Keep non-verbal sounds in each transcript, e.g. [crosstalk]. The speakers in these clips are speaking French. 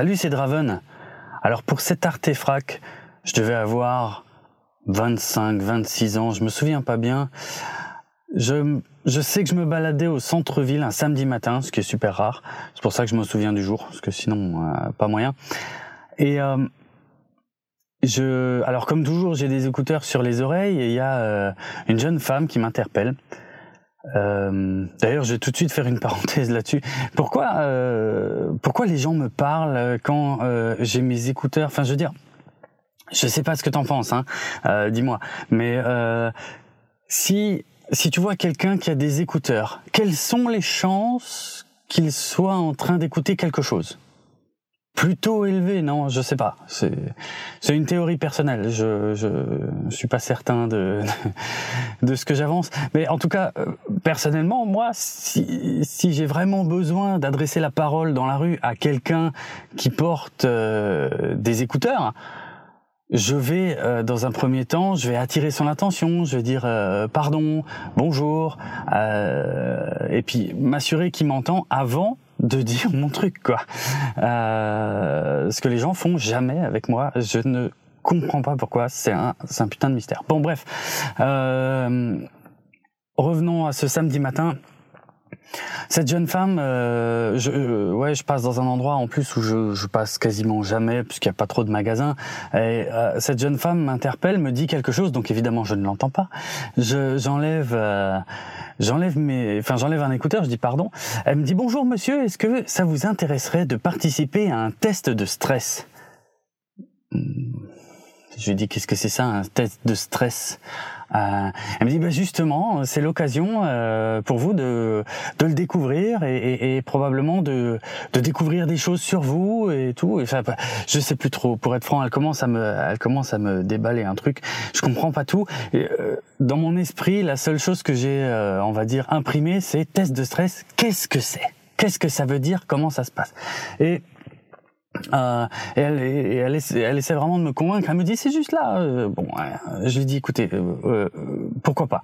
Salut, c'est Draven. Alors pour cet artefact, je devais avoir 25, 26 ans, je me souviens pas bien. Je, je sais que je me baladais au centre-ville un samedi matin, ce qui est super rare. C'est pour ça que je me souviens du jour, parce que sinon, euh, pas moyen. Et euh, je, alors comme toujours, j'ai des écouteurs sur les oreilles et il y a euh, une jeune femme qui m'interpelle. Euh, D'ailleurs, je vais tout de suite faire une parenthèse là-dessus. Pourquoi, euh, pourquoi les gens me parlent quand euh, j'ai mes écouteurs? Enfin, je veux dire, je sais pas ce que t'en penses, hein. Euh, dis-moi. Mais si si tu vois quelqu'un qui a des écouteurs, quelles sont les chances qu'il soit en train d'écouter quelque chose? Plutôt élevé, non, je sais pas. C'est c'est une théorie personnelle. Je je, je suis pas certain de [laughs] de ce que j'avance, mais en tout cas euh, personnellement, moi, si si j'ai vraiment besoin d'adresser la parole dans la rue à quelqu'un qui porte euh, des écouteurs, je vais euh, dans un premier temps, je vais attirer son attention, je vais dire euh, pardon, bonjour, euh, et puis m'assurer qu'il m'entend avant de dire mon truc quoi. Euh, ce que les gens font jamais avec moi, je ne comprends pas pourquoi, c'est un, un putain de mystère. Bon bref, euh, revenons à ce samedi matin. Cette jeune femme, euh, je, ouais, je passe dans un endroit en plus où je, je passe quasiment jamais puisqu'il n'y a pas trop de magasins. Et euh, cette jeune femme m'interpelle, me dit quelque chose, donc évidemment je ne l'entends pas. Je, j'enlève, euh, j'enlève mes, enfin j'enlève un écouteur, je dis pardon. Elle me dit bonjour monsieur, est-ce que ça vous intéresserait de participer à un test de stress? Je lui dis qu'est-ce que c'est ça, un test de stress? Euh, elle me dit bah justement, c'est l'occasion euh, pour vous de, de le découvrir et, et, et, probablement de, de découvrir des choses sur vous et tout. Et, enfin, je sais plus trop. Pour être franc, elle commence à me, elle commence à me déballer un truc. Je comprends pas tout. Euh, dans mon esprit, la seule chose que j'ai, euh, on va dire, imprimé, c'est test de stress. Qu'est-ce que c'est? Qu'est-ce que ça veut dire? Comment ça se passe? Et euh, et elle, elle, essaie, elle, essaie, vraiment de me convaincre. Elle me dit c'est juste là. Euh, bon, je lui dis écoutez, euh, euh, pourquoi pas?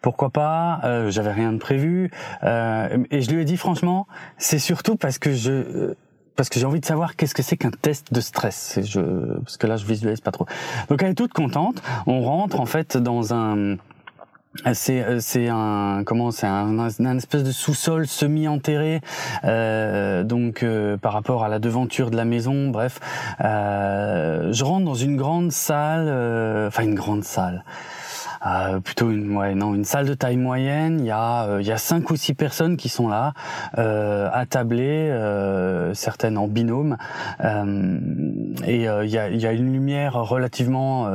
Pourquoi pas? Euh, J'avais rien de prévu. et je lui ai dit franchement, c'est surtout parce que je parce que j'ai envie de savoir qu'est-ce que c'est qu'un test de stress. Je, parce que là, je visualise pas trop. Donc elle est toute contente. On rentre en fait dans un c'est euh, c'est un comment c'est un, un, espèce de sous-sol semi enterré donc euh, par rapport à la devanture de la maison. Bref euh, je rentre dans une grande salle euh, enfin une grande salle euh, plutôt une ouais non une salle de taille moyenne. Il y a euh, il y a cinq ou six personnes qui sont là euh, attablées euh, certaines en binôme. Euh, et il y a il y a une lumière relativement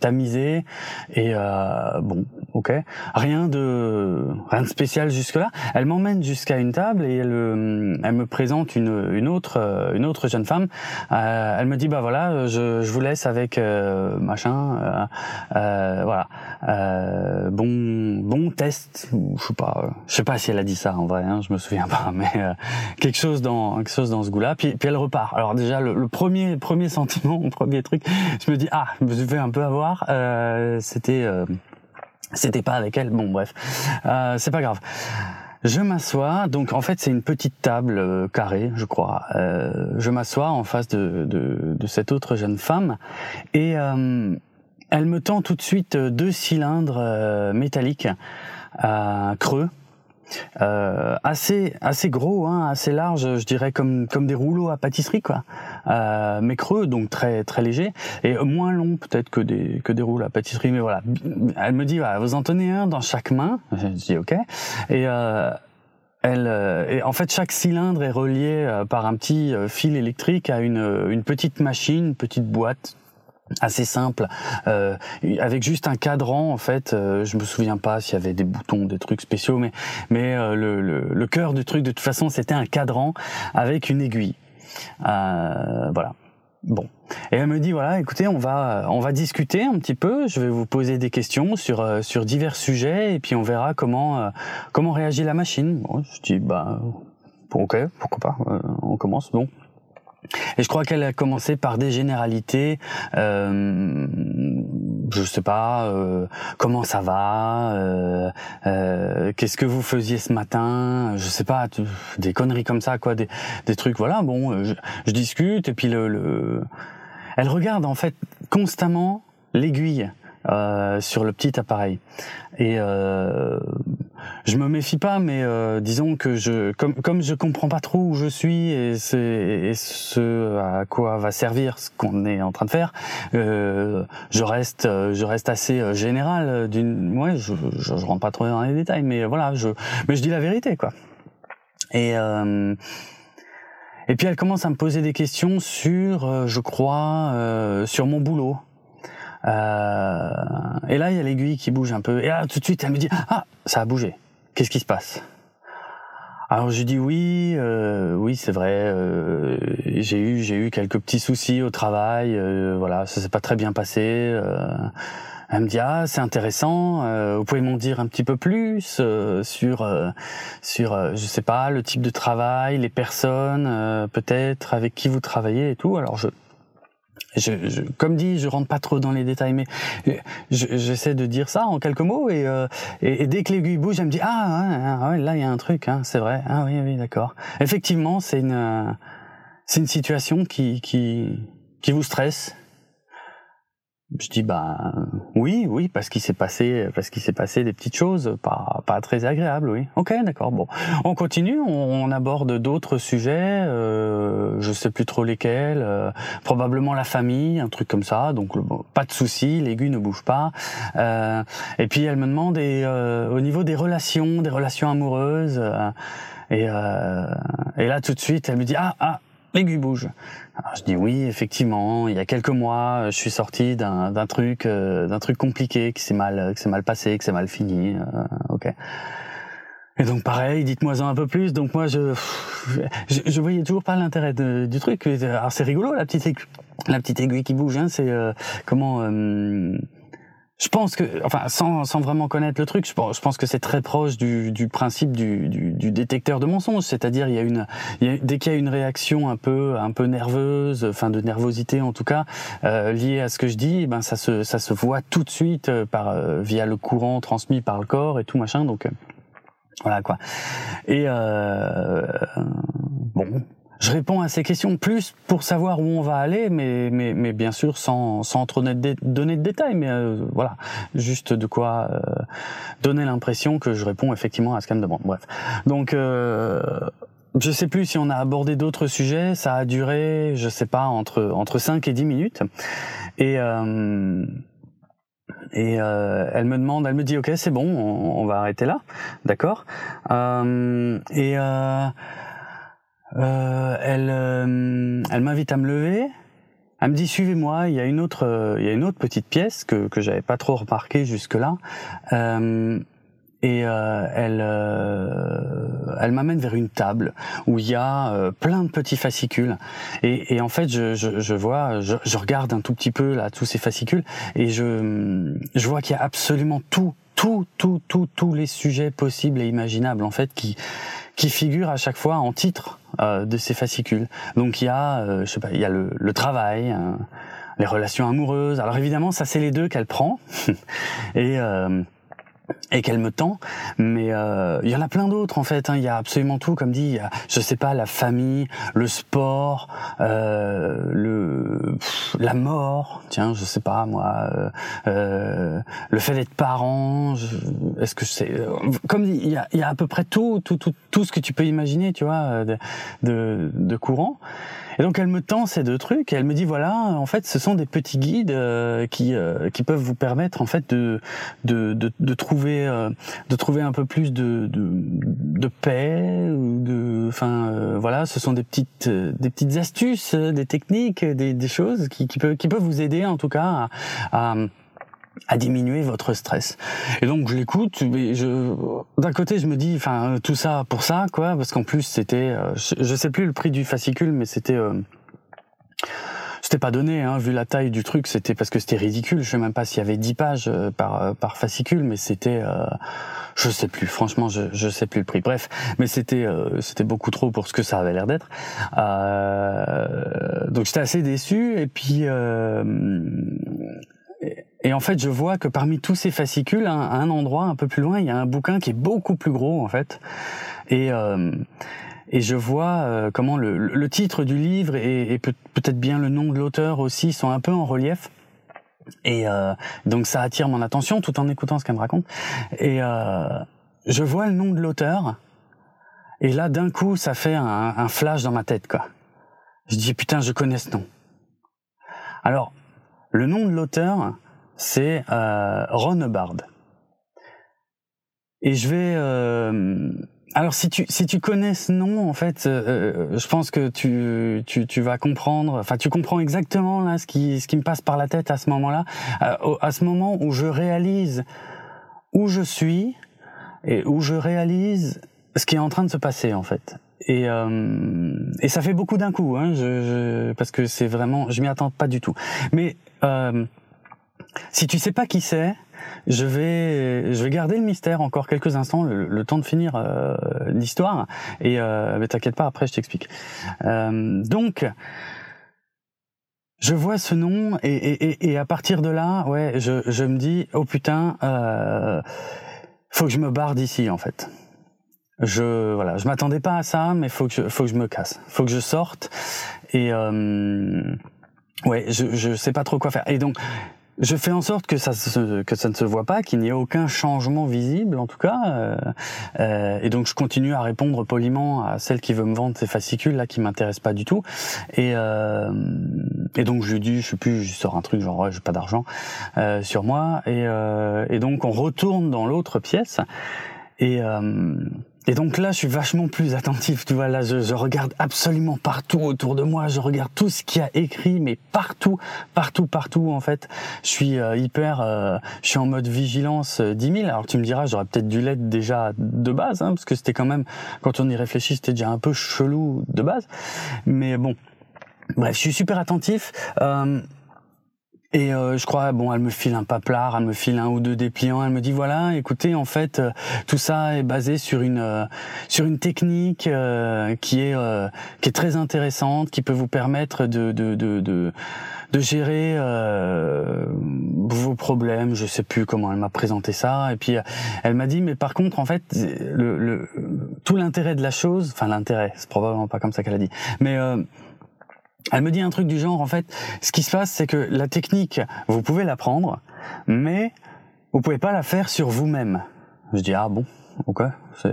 tamisée. Et bon ok. Rien de rien de spécial jusque là elle m'emmène jusqu'à une table et elle elle me présente une une autre une autre jeune femme. Elle me dit bah voilà je je vous laisse avec machin voilà euh, bon bon test je sais pas je sais pas si elle a dit ça en vrai hein, je me souviens pas [laughs] mais euh, quelque chose dans quelque chose dans ce goût-là. Puis puis elle repart. Alors déjà le, premier premier sentiment le [laughs] premier truc je me dis ah je me suis un peu avoir euh, c'était euh, c'était pas avec elle. Bon bref. Euh, c'est pas grave. Je m'assois, donc en fait c'est une petite table euh, carrée, je crois. Euh, je m'assois en face de, de, de, cette autre jeune femme et euh, elle me tend tout de suite euh, deux cylindres euh, métalliques euh, creux. Euh, assez assez gros hein, assez large je dirais comme comme des rouleaux à pâtisserie quoi. Euh, mais creux donc très très léger. Et moins long peut-être que des que des rouleaux à pâtisserie. Mais voilà. Elle me dit voilà, vous en tenez un dans chaque main. Je dis ok et euh, elle, et en fait, chaque cylindre est relié par un petit fil électrique à une, une petite machine, une petite boîte assez simple. Euh, avec juste un cadran en fait euh, je me souviens pas s'il y avait des boutons des trucs spéciaux mais mais euh, le, le, le cœur du truc de toute façon c'était un cadran avec une aiguille. Euh, voilà. Bon. Et elle me dit voilà écoutez on va on va discuter un petit peu. Je vais vous poser des questions sur euh, sur divers sujets et puis on verra comment euh, comment réagit la machine. Bon, je dis bah ok pourquoi pas on commence. Bon et je crois qu'elle a commencé par des généralités, euh, je sais pas euh, comment ça va, euh, euh, qu'est-ce que vous faisiez ce matin, je sais pas, des conneries comme ça quoi, des, des trucs voilà. Bon, je, je discute et puis le, le, elle regarde en fait constamment l'aiguille euh, sur le petit appareil. Et euh, je me méfie pas, mais euh, disons que je, comme comme je comprends pas trop où je suis et, et ce à quoi va servir ce qu'on est en train de faire, euh, je reste je reste assez euh, général. D'une, ouais, je, je, je rentre pas trop dans les détails, mais voilà, je mais je dis la vérité quoi. Et euh, et puis elle commence à me poser des questions sur, je crois, sur mon boulot. Euh, et là, il y a l'aiguille qui bouge un peu. Et là, tout de suite, elle me dit ah, ça a bougé. Qu'est-ce qui se passe? Alors je dis oui, euh, oui c'est vrai. Euh, j'ai eu j'ai eu quelques petits soucis au travail. Euh, voilà, ça s'est pas très bien passé. Euh. elle me dit ah c'est intéressant. Euh, vous pouvez m'en dire un petit peu plus sur sur je sais pas le type de travail, les personnes peut-être avec qui vous travaillez et tout. Alors je je, je, comme dit, je rentre pas trop dans les détails, mais j'essaie de dire ça en quelques mots et, euh, et, dès que l'aiguille bouge, elle me dit ah ouais, là il y a un truc, hein, c'est vrai, ah oui oui d'accord. Effectivement, c'est une c'est une situation qui qui qui vous stresse je dis bah oui, oui, parce qu'il s'est passé, parce qu'il s'est passé des petites choses pas pas très agréables, oui. Ok, d'accord. Bon, on continue, on, aborde d'autres sujets, euh, je sais plus trop lesquels, euh, probablement la famille, un truc comme ça. Donc pas de souci, l'aiguille ne bouge pas. Euh, et puis elle me demande et, euh, au niveau des relations, des relations amoureuses, euh, et, et là tout de suite elle me dit ah ah l'aiguille bouge. Alors je dis oui, effectivement. Il y a quelques mois, je suis sorti d'un truc, euh, d'un truc compliqué qui s'est mal, qui s'est mal passé, qui s'est mal fini. Euh, ok. Et donc pareil, dites-moi un peu plus. Donc moi je, je, je voyais toujours pas l'intérêt du truc. Alors c'est rigolo la petite aiguille, la petite aiguille qui bouge. Hein, c'est euh, comment je pense que, enfin, sans, sans vraiment connaître le truc, je pense, que c'est très proche du, du principe du, du, du, détecteur de mensonges. C'est-à-dire, il y a une, il y a, dès qu'il y a une réaction un peu, un peu nerveuse, enfin de nervosité en tout cas, euh, liée à ce que je dis, ben ça se, ça se voit tout de suite euh, par euh, via le courant transmis par le corps et tout machin. Donc euh, voilà quoi. Et bon, je réponds à ces questions plus pour savoir où on va aller, mais, mais, mais bien sûr sans, sans trop donner de détails, mais euh, voilà, juste de quoi euh, donner l'impression que je réponds effectivement à ce qu'elle me demande. Bref, donc euh, je sais plus si on a abordé d'autres sujets, ça a duré, je sais pas, entre entre 5 et 10 minutes, et euh, et euh, elle me demande, elle me dit ok c'est bon, on, on va arrêter là, d'accord, et euh, elle, euh, elle m'invite à me lever. Elle me dit suivez-moi. Il y a une autre, euh, il y a une autre petite pièce que que j'avais pas trop remarqué jusque là. et elle, elle m'amène vers une table où il y a plein de petits fascicules. Et, et en fait, je, je, je vois, je, je, regarde un tout petit peu là tous ces fascicules et je, je vois qu'il y a absolument tout, tout, tout, tout, tous les sujets possibles et imaginables en fait qui qui figurent à chaque fois en titre euh, de ces fascicules. Donc il y a, euh, je sais pas, il y a le, le travail, hein, les relations amoureuses. Alors évidemment, ça c'est les deux qu'elle prend [laughs] et euh, et qu'elle me tend, mais euh, il y en a plein d'autres en fait. Hein. Il y a absolument tout, comme dit, y a, je sais pas, la famille, le sport, euh, le la mort. Tiens, je sais pas moi, euh, euh le fait d'être parent. Est-ce que c'est comme dit, il y a, y a à peu près tout, tout, tout, tout ce que tu peux imaginer, tu vois, de, de courant. Et donc elle me tend ces deux trucs et elle me dit voilà, en fait, ce sont des petits guides euh, qui euh, qui peuvent vous permettre en fait de de de, de trouver euh, de trouver un peu plus de de, de paix ou de enfin voilà, ce sont des petites des petites astuces, des techniques, des, des choses qui qui peuvent qui peuvent vous aider en tout cas à, à à diminuer votre stress. Et donc je l'écoute, mais je d'un côté je me dis, enfin tout ça pour ça quoi, parce qu'en plus c'était, euh, je, sais plus le prix du fascicule, mais c'était euh, c'était pas donné, hein, vu la taille du truc, c'était parce que c'était ridicule. Je sais même pas s'il y avait 10 pages euh, par par fascicule, mais c'était, je sais plus. Franchement, je je sais plus le prix. Bref, mais c'était c'était beaucoup trop pour ce que ça avait l'air d'être. donc j'étais assez déçu et puis et en fait, je vois que parmi tous ces fascicules, à un endroit un peu plus loin, il y a un bouquin qui est beaucoup plus gros en fait. Et euh, et je vois euh, comment le, le, titre du livre et, peut-être bien le nom de l'auteur aussi sont un peu en relief. Et euh, donc ça attire mon attention tout en écoutant ce qu'elle me raconte. Et euh, je vois le nom de l'auteur. Et là, d'un coup, ça fait un, un, flash dans ma tête, quoi. Je dis putain, je connais ce nom. Alors, le nom de l'auteur, c'est euh, Ron Hubbard. Et je vais euh, alors si tu si tu connais ce nom en fait, euh, euh, je pense que tu, tu tu vas comprendre. Enfin, tu comprends exactement là ce qui ce qui me passe par la tête à ce moment-là, à, à ce moment où je réalise où je suis et où je réalise ce qui est en train de se passer en fait. Et euh, et ça fait beaucoup d'un coup, hein, je, je, parce que c'est vraiment, je m'y attends pas du tout. Mais euh, si tu sais pas qui c'est, je vais, je vais garder le mystère encore quelques instants, le, temps de finir euh, l'histoire. Et euh, mais t'inquiète pas, après je t'explique. Euh, donc, je vois ce nom et, et, et, à partir de là, ouais, je, je me dis, oh putain, faut que je me barre d'ici en fait. Je voilà, je m'attendais pas à ça, mais faut que je, faut que je me casse, faut que je sorte et ouais, je, je sais pas trop quoi faire. Et donc je fais en sorte que ça, se, que ça ne se voit pas, qu'il n'y ait aucun changement visible en tout cas. Euh, euh, et donc je continue à répondre poliment à celle qui veut me vendre ces fascicules là qui m'intéressent pas du tout. Et, euh, et donc je lui dis, je sais plus, je sors un truc genre ouais, j'ai pas d'argent euh, sur moi. Et, euh, et donc on retourne dans l'autre pièce. Et, euh, et donc là, je suis vachement plus attentif, tu vois. Là, je, je, regarde absolument partout autour de moi. Je regarde tout ce qu'il y a écrit, mais partout, partout, partout. En fait, je suis euh, hyper, euh, je suis en mode vigilance euh, 10 000. Alors tu me diras, j'aurais peut-être dû l'être déjà de base, hein, parce que c'était quand même, quand on y réfléchit, c'était déjà un peu chelou de base. Mais bon, bref, je suis super attentif. Euh, et euh, je crois, bon, elle me file un paplard, elle me file un ou deux dépliants, elle me dit voilà, écoutez, en fait, euh, tout ça est basé sur une euh, sur une technique euh, qui est euh, qui est très intéressante, qui peut vous permettre de de de de, de gérer vos problèmes. Je sais plus comment elle m'a présenté ça, et puis elle m'a dit mais par contre, en fait, le, le tout l'intérêt de la chose, enfin l'intérêt, c'est probablement pas comme ça qu'elle a dit, mais elle me dit un truc du genre, en fait, ce qui se passe, c'est que la technique, vous pouvez l'apprendre, mais vous pouvez pas la faire sur vous-même. Je dis, ah bon, ok, c'est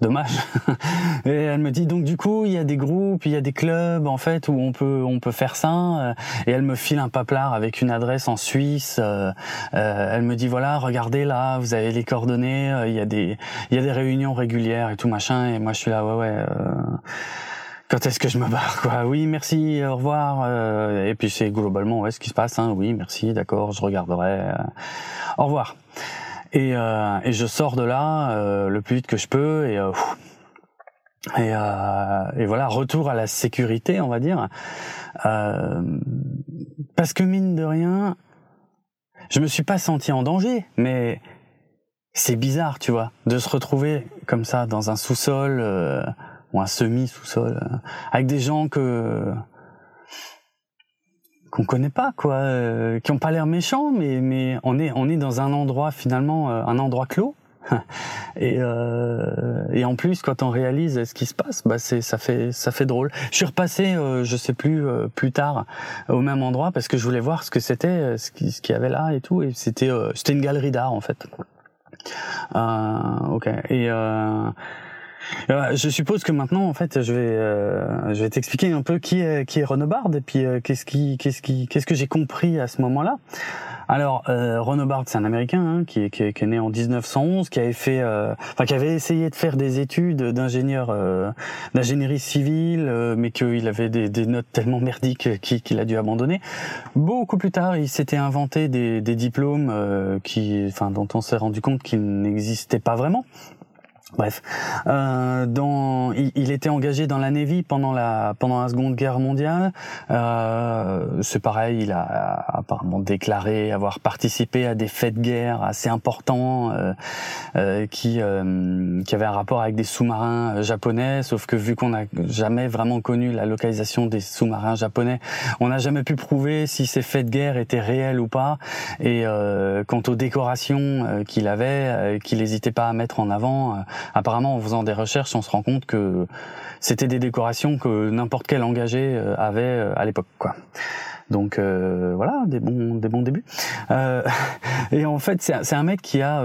dommage. [laughs] Et elle me dit, donc du coup, il y a des groupes, il y a des clubs, en fait, où on peut, on peut faire ça. Et elle me file un paplard avec une adresse en Suisse. Euh, elle me dit, voilà, regardez là, vous avez les coordonnées, il y a des, il y a des réunions régulières et tout machin. Et moi, je suis là, ouais, ouais. Euh, quand est-ce que je me barre quoi? Oui, merci, au revoir. Euh, et puis c'est globalement ouais, ce qui se passe. Hein. Oui, merci, d'accord, je regarderai. Euh, au revoir. Et, euh, et je sors de là le plus vite que je peux et et, et, voilà retour à la sécurité, on va dire. parce que mine de rien, je me suis pas senti en danger, mais c'est bizarre, tu vois, de se retrouver comme ça dans un sous-sol ou un semi sous-sol euh, avec des gens que qu'on connaît pas quoi, euh, qui ont pas l'air méchants, mais mais on est on est dans un endroit finalement euh, un endroit clos. [laughs] et et en plus quand on réalise ce qui se passe bah c'est ça fait ça fait drôle. Je suis repassé je sais plus plus tard au même endroit parce que je voulais voir ce que c'était ce qui ce qu'il y avait là et tout et c'était c'était une galerie d'art en fait. Ok. Et euh, je suppose que maintenant, en fait, je vais, euh, je vais t'expliquer un peu qui est qui est Renobard et puis euh, qu'est-ce qui, qu'est-ce qui, qu'est-ce que j'ai compris à ce moment-là. Alors, euh, Renobard, c'est un Américain hein, qui, est, qui, est, né en 1911, qui avait fait, euh, enfin, qui avait essayé de faire des études d'ingénieur, euh, d'ingénierie civile, mais qu'il avait des, des, notes tellement merdiques qu'il a dû abandonner. Beaucoup plus tard, il s'était inventé des, des diplômes qui, enfin, dont on s'est rendu compte qu'ils n'existaient pas vraiment Bref, euh, dans, il, il, était engagé dans la Navy pendant la pendant la Seconde Guerre mondiale. Euh, c'est pareil, il a apparemment déclaré avoir participé à des faits de guerre assez importants euh, euh qui euh, qui avaient un rapport avec des sous-marins japonais. Sauf que vu qu'on n'a jamais vraiment connu la localisation des sous-marins japonais, on n'a jamais pu prouver si ces faits de guerre étaient réels ou pas. Et euh, quant aux décorations qu'il avait, qu'il n'hésitait pas à mettre en avant apparemment en faisant des recherches, on se rend compte que c'était des décorations que n'importe quel engagé euh, avait euh, à l'époque, quoi. Donc euh, voilà, des bons, des bons débuts. [laughs] et en fait, c'est un mec qui a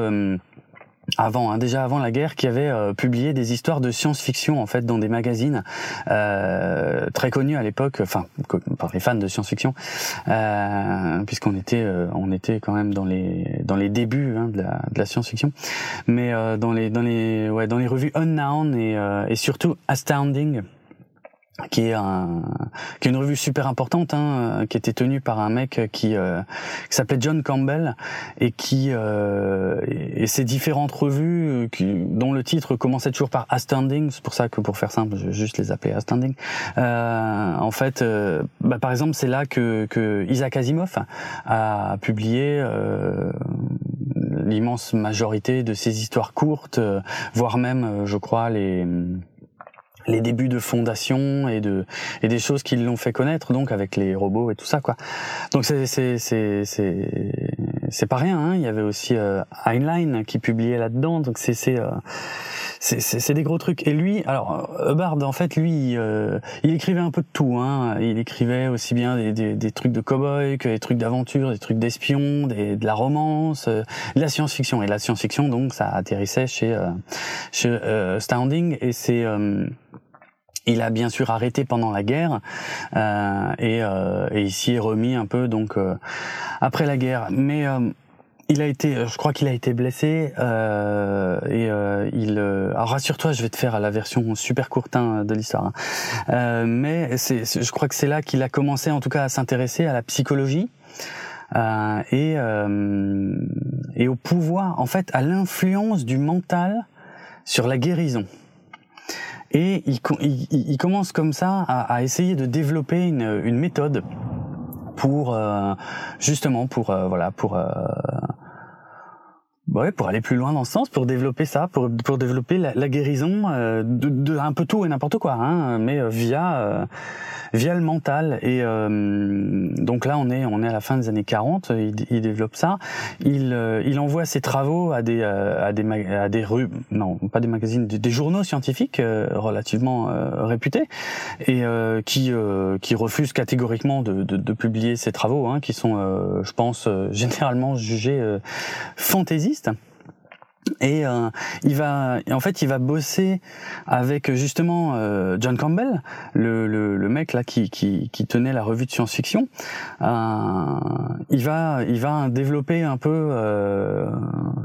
avant, hein, déjà avant la guerre, qui avait euh, publié des histoires de science-fiction en fait dans des magazines euh, très connus à l'époque, enfin par les fans de science-fiction, euh, puisqu'on était euh, on était quand même dans les dans les débuts hein, de la, de la science-fiction, mais dans les dans les ouais dans les revues Unknown et, et surtout Astounding qui est un qui est une revue super importante hein, qui était tenue par un mec qui, euh, qui s'appelait John Campbell et qui euh, et, ces différentes revues qui, dont le titre commençait toujours par Astounding c'est pour ça que pour faire simple je vais juste les appeler Astounding euh, en fait euh, bah, par exemple c'est là que, que Isaac Asimov a publié euh, l'immense majorité de ses histoires courtes voire même je crois les les débuts de fondation et de et des choses qui l'ont fait connaître donc avec les robots et tout ça quoi donc c'est c'est c'est c'est pas rien hein. il y avait aussi euh, Heinlein qui publiait là-dedans donc c'est c'est euh, c'est des gros trucs. Et lui alors Hubbard en fait lui euh, il écrivait un peu de tout hein. Il écrivait aussi bien des, des, des trucs de cowboy que des trucs d'aventure des trucs d'espion des de la romance euh, de la science-fiction. Et la science-fiction donc ça atterrissait chez chez Standing et c'est il a bien sûr arrêté pendant la guerre euh, et, euh, et il s'y est remis un peu donc euh, après la guerre. Mais euh, il a été, je crois qu'il a été blessé euh, et euh, il. alors rassure-toi, je vais te faire la version super courte hein, de l'histoire. Hein. mais c'est, je crois que c'est là qu'il a commencé, en tout cas, à s'intéresser à la psychologie. et et au pouvoir, en fait, à l'influence du mental sur la guérison. Et il, il, il commence comme ça à, à, essayer de développer une, une méthode pour euh, justement pour euh, voilà pour euh, ouais, pour aller plus loin dans ce sens, pour développer ça, pour, pour développer la, la guérison de, de, un peu tout et n'importe quoi, hein, mais via via le mental. Et euh, donc là, on est on est à la fin des années 40. Il, il développe ça. Il euh, il envoie ses travaux à des euh, à des à des rues, non pas des magazines, des, journaux scientifiques relativement réputés et qui qui refusent catégoriquement de, de, de publier ses travaux, hein, qui sont, je pense, généralement jugés fantaisistes et euh, il va en fait il va bosser avec justement euh, John Campbell le, le, le, mec là qui, qui, qui tenait la revue de science-fiction. Euh, il va il va développer un peu euh,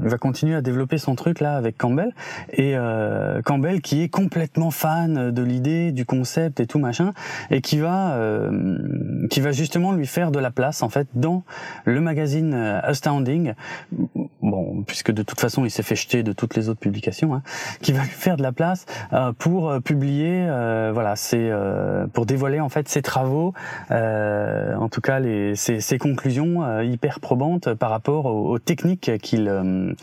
il va continuer à développer son truc là avec Campbell. Et euh, Campbell qui est complètement fan de l'idée du concept et tout machin et qui va qui va justement lui faire de la place en fait dans le magazine Astounding bon puisque de toute façon il s'est fait jeter de toutes les autres publications, hein, qui va lui faire de la place euh, pour euh, publier, euh, voilà, c'est pour dévoiler en fait ses travaux, en tout cas les ses, ses conclusions hyper probantes par rapport aux, techniques qu'il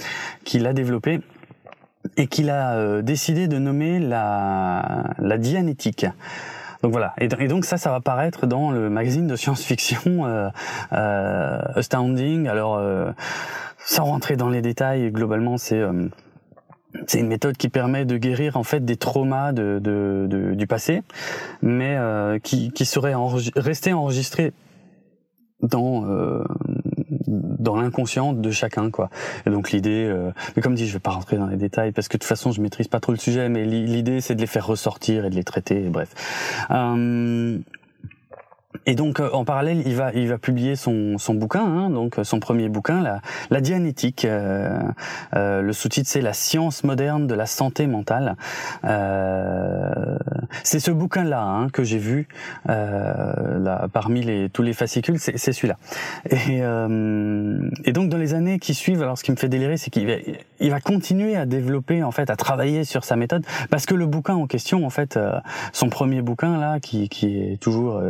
qu'il a développées et qu'il a décidé de nommer la, la dianétique. Donc voilà. Et, donc ça, ça va paraître dans le magazine de science-fiction euh, Astounding. Alors sans rentrer dans les détails, globalement, c'est euh, c'est une méthode qui permet de guérir en fait des traumas de, de, du passé, mais euh, qui, qui serait resté enregistré dans euh, dans l'inconscient de chacun quoi. Et donc l'idée mais comme dit je vais pas rentrer dans les détails parce que de toute façon je maîtrise pas trop le sujet mais l'idée c'est de les faire ressortir et de les traiter bref et donc euh, en parallèle, il va il va publier son, son bouquin, hein, donc son premier bouquin, la, la Dianétique. Euh, euh, le sous-titre c'est La science moderne de la santé mentale. Euh, c'est ce bouquin-là hein, que j'ai vu là, parmi les, tous les fascicules, c'est, c'est celui-là. Et, et donc dans les années qui suivent, alors ce qui me fait délirer, c'est qu'il va il va continuer à développer en fait, à travailler sur sa méthode, parce que le bouquin en question, en fait, son premier bouquin là, qui, qui est toujours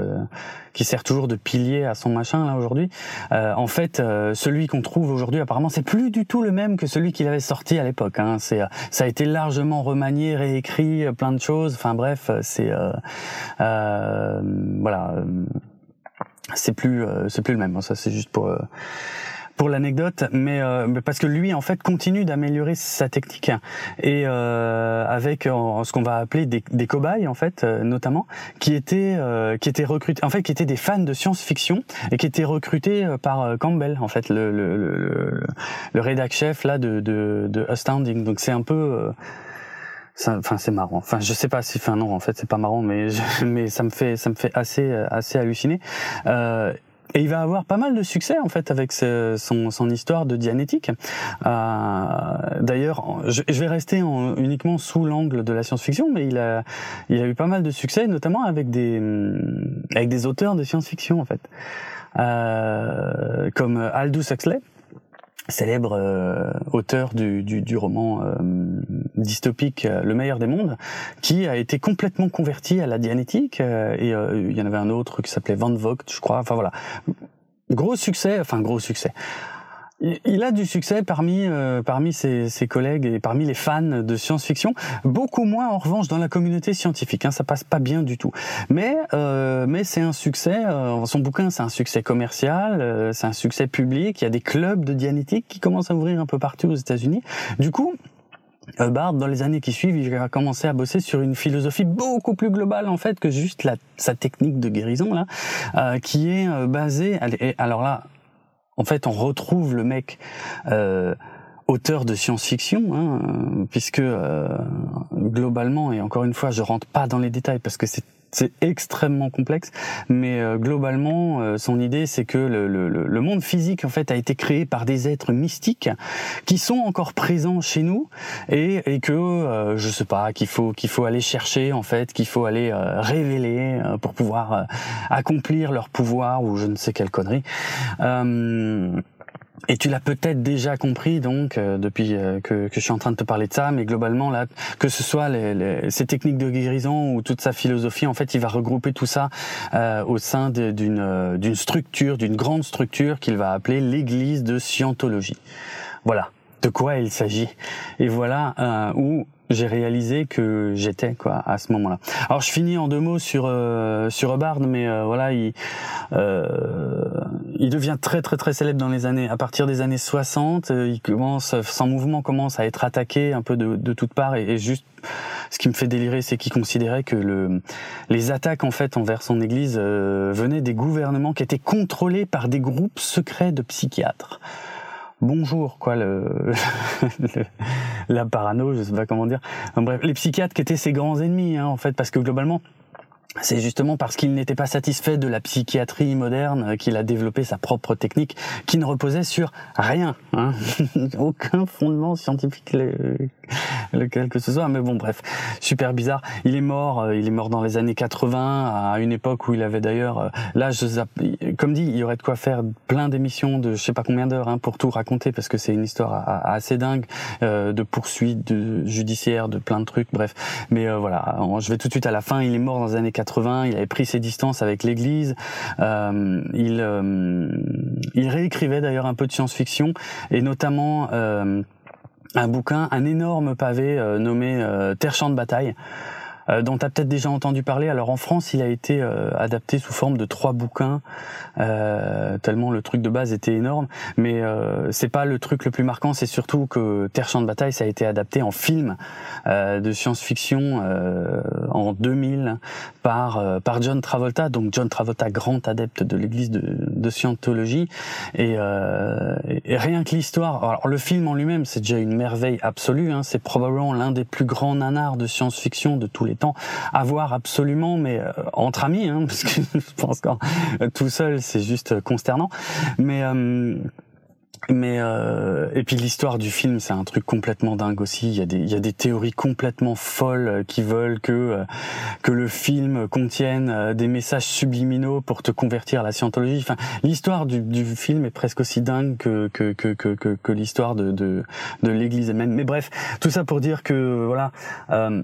qui sert toujours de pilier à son machin là aujourd'hui. Euh, en fait, euh, celui qu'on trouve aujourd'hui, apparemment, c'est plus du tout le même que celui qu'il avait sorti à l'époque. Hein. C'est, euh, ça a été largement remanié, réécrit, plein de choses. Enfin bref, c'est voilà, c'est plus c'est plus le même. Ça, c'est juste pour pour l'anecdote, euh, mais, parce que lui en fait continue d'améliorer sa technique. Et euh, avec ce qu'on va appeler des, des, cobayes en fait euh, notamment qui étaient qui étaient recrutés en fait qui étaient des fans de science-fiction et qui étaient recrutés par Campbell en fait le le, le, le rédac chef là de de, de Astounding. Donc c'est un peu enfin c'est marrant. Enfin je sais pas si enfin non en fait c'est pas marrant mais [laughs] mais ça me fait ça me fait assez assez halluciner. Euh, et il va avoir pas mal de succès en fait avec son, histoire de dianétique. Euh, D'ailleurs, je, vais rester en, uniquement sous l'angle de la science-fiction, mais il a, eu pas mal de succès, notamment avec des, avec des auteurs de science-fiction en fait, euh, comme Aldous Huxley célèbre euh, auteur du, du, du roman euh, dystopique euh, Le meilleur des mondes, qui a été complètement converti à la dianétique. et il y en avait un autre qui s'appelait Van Vogt, je crois. Enfin voilà, gros succès. Enfin gros succès il a du succès parmi euh, parmi ses, ses, collègues et parmi les fans de science-fiction. Beaucoup moins en revanche dans la communauté scientifique. Hein, ça passe pas bien du tout. Mais euh, mais c'est un succès. Euh, son bouquin c'est un succès commercial, euh, c'est un succès public. Il y a des clubs de dianétique qui commencent à ouvrir un peu partout aux États-Unis. Du coup, Bard, dans les années qui suivent, il va commencer à bosser sur une philosophie beaucoup plus globale en fait que juste la, sa technique de guérison là, euh, qui est basée. Alors là, en fait, on retrouve le mec euh, auteur de science-fiction, hein, puisque euh, globalement, et encore une fois, je rentre pas dans les détails parce que c'est c'est extrêmement complexe, mais euh, globalement, euh, son idée, c'est que le, le, le, monde physique en fait a été créé par des êtres mystiques qui sont encore présents chez nous et, et que euh, je sais pas qu'il faut qu'il faut aller chercher en fait, qu'il faut aller révéler pour pouvoir accomplir leur pouvoir ou je ne sais quelle connerie. Et tu l'as peut-être déjà compris donc euh, depuis euh, que, je suis en train de te parler de ça, mais globalement là, que ce soit les, techniques de guérison ou toute sa philosophie, en fait, il va regrouper tout ça euh, au sein d'une d'une structure, d'une grande structure qu'il va appeler l'Église de Scientologie. Voilà de quoi il s'agit. Et voilà où j'ai réalisé que j'étais quoi à ce moment-là. Alors je finis en deux mots sur euh, sur Hubbard, mais euh, voilà, il euh, il devient très très très célèbre dans les années à partir des années 60. Euh, il commence, son mouvement commence à être attaqué un peu de, de toutes parts et, et juste ce qui me fait délirer, c'est qu'il considérait que le, les attaques en fait envers son Église venaient des gouvernements qui étaient contrôlés par des groupes secrets de psychiatres bonjour quoi [laughs] le, la parano je sais pas comment dire. Bref les psychiatres qui étaient ses grands ennemis hein, en fait parce que globalement c'est justement parce qu'il n'était pas satisfait de la psychiatrie moderne qu'il a développé sa propre technique qui ne reposait sur rien, hein [laughs] aucun fondement scientifique lequel que ce soit. Mais bon, bref, super bizarre. Il est mort, euh, il est mort dans les années 80, à une époque où il avait d'ailleurs, euh, là, comme dit, il y aurait de quoi faire plein d'émissions de je sais pas combien d'heures hein, pour tout raconter parce que c'est une histoire assez dingue euh, de poursuites de judiciaires, de plein de trucs, bref. Mais voilà, je vais tout de suite à la fin. Il est mort dans les années 80, il avait pris ses distances avec l'Église. Euh, il, euh, il réécrivait d'ailleurs un peu de science-fiction et notamment euh, un bouquin, un énorme pavé nommé Terre champ de bataille. Euh, dont tu as peut-être déjà entendu parler. Alors en France, il a été euh, adapté sous forme de trois bouquins, euh, tellement le truc de base était énorme. Mais c'est pas le truc le plus marquant, c'est surtout que Terre champ de bataille, ça a été adapté en film de science-fiction en 2000 par par John Travolta. Donc John Travolta, grand adepte de l'Église de, de Scientologie, et, et, rien que l'histoire. Alors le film en lui-même, c'est déjà une merveille absolue. Hein. C'est probablement l'un des plus grands nanars de science-fiction de tous les les temps. À voir absolument, mais euh, entre amis, hein, [laughs] parce que je pense que tout seul, c'est juste consternant. Mais mais euh, et puis l'histoire du film, c'est un truc complètement dingue aussi. Il y a des il y a des théories complètement folles euh, qui veulent que euh, que le film contienne euh, des messages subliminaux pour te convertir à la scientologie. Enfin, l'histoire du, du film est presque aussi dingue que que que que, l'histoire de de, l'Église elle-même. Mais bref, tout ça pour dire que voilà. Euh,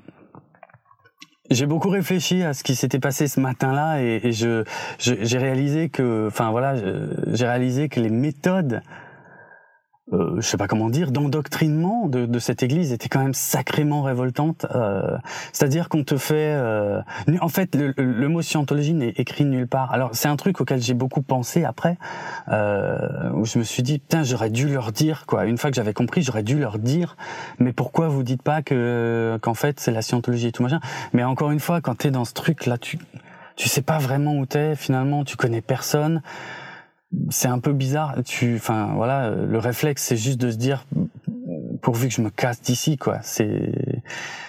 j'ai beaucoup réfléchi à ce qui s'était passé ce matin-là et, je j'ai réalisé que, enfin voilà, j'ai réalisé que les méthodes euh, je sais pas comment dire, d'endoctrinement de, de, cette Église était quand même sacrément révoltante. Euh, C'est-à-dire qu'on te fait, euh, en fait, le, le, mot scientologie n'est écrit nulle part. Alors c'est un truc auquel j'ai beaucoup pensé après, euh, où je me suis dit, putain, j'aurais dû leur dire quoi. Une fois que j'avais compris, j'aurais dû leur dire, mais pourquoi vous dites pas que qu'en fait c'est la scientologie et tout machin? Mais encore une fois, quand t'es dans ce truc là, tu tu sais pas vraiment où t'es. Finalement, tu connais personne c'est un peu bizarre. Tu, enfin, voilà, le réflexe, c'est juste de se dire, pourvu que je me casse d'ici, quoi. C'est,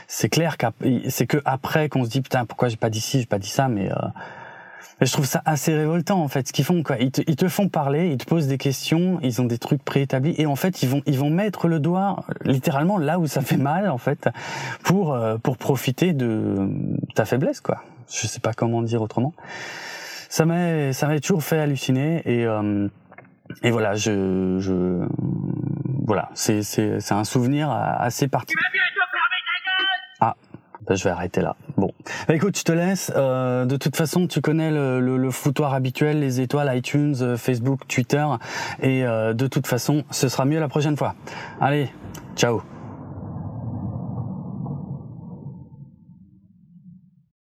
c'est clair qu'après, c'est que après qu'on se dit, putain, pourquoi j'ai pas dit ci, j'ai pas dit ça, mais, euh, je trouve ça assez révoltant, en fait, ce qu'ils font, quoi. Ils te, ils te font parler, ils te posent des questions, ils ont des trucs préétablis, et en fait, ils vont, ils vont mettre le doigt, littéralement, là où ça fait mal, en fait, pour, euh, pour profiter de ta faiblesse, quoi. Je sais pas comment dire autrement ça m'a ça m'a toujours fait halluciner et euh, et voilà je je voilà c'est c'est c'est un souvenir assez particulier. Ah, ben, je vais arrêter là. Bon, bah, écoute, je te laisse. Euh, de toute façon, tu connais le, le, le, foutoir habituel, les étoiles, iTunes, euh, Facebook, Twitter, et euh, de toute façon, ce sera mieux la prochaine fois. Allez, ciao.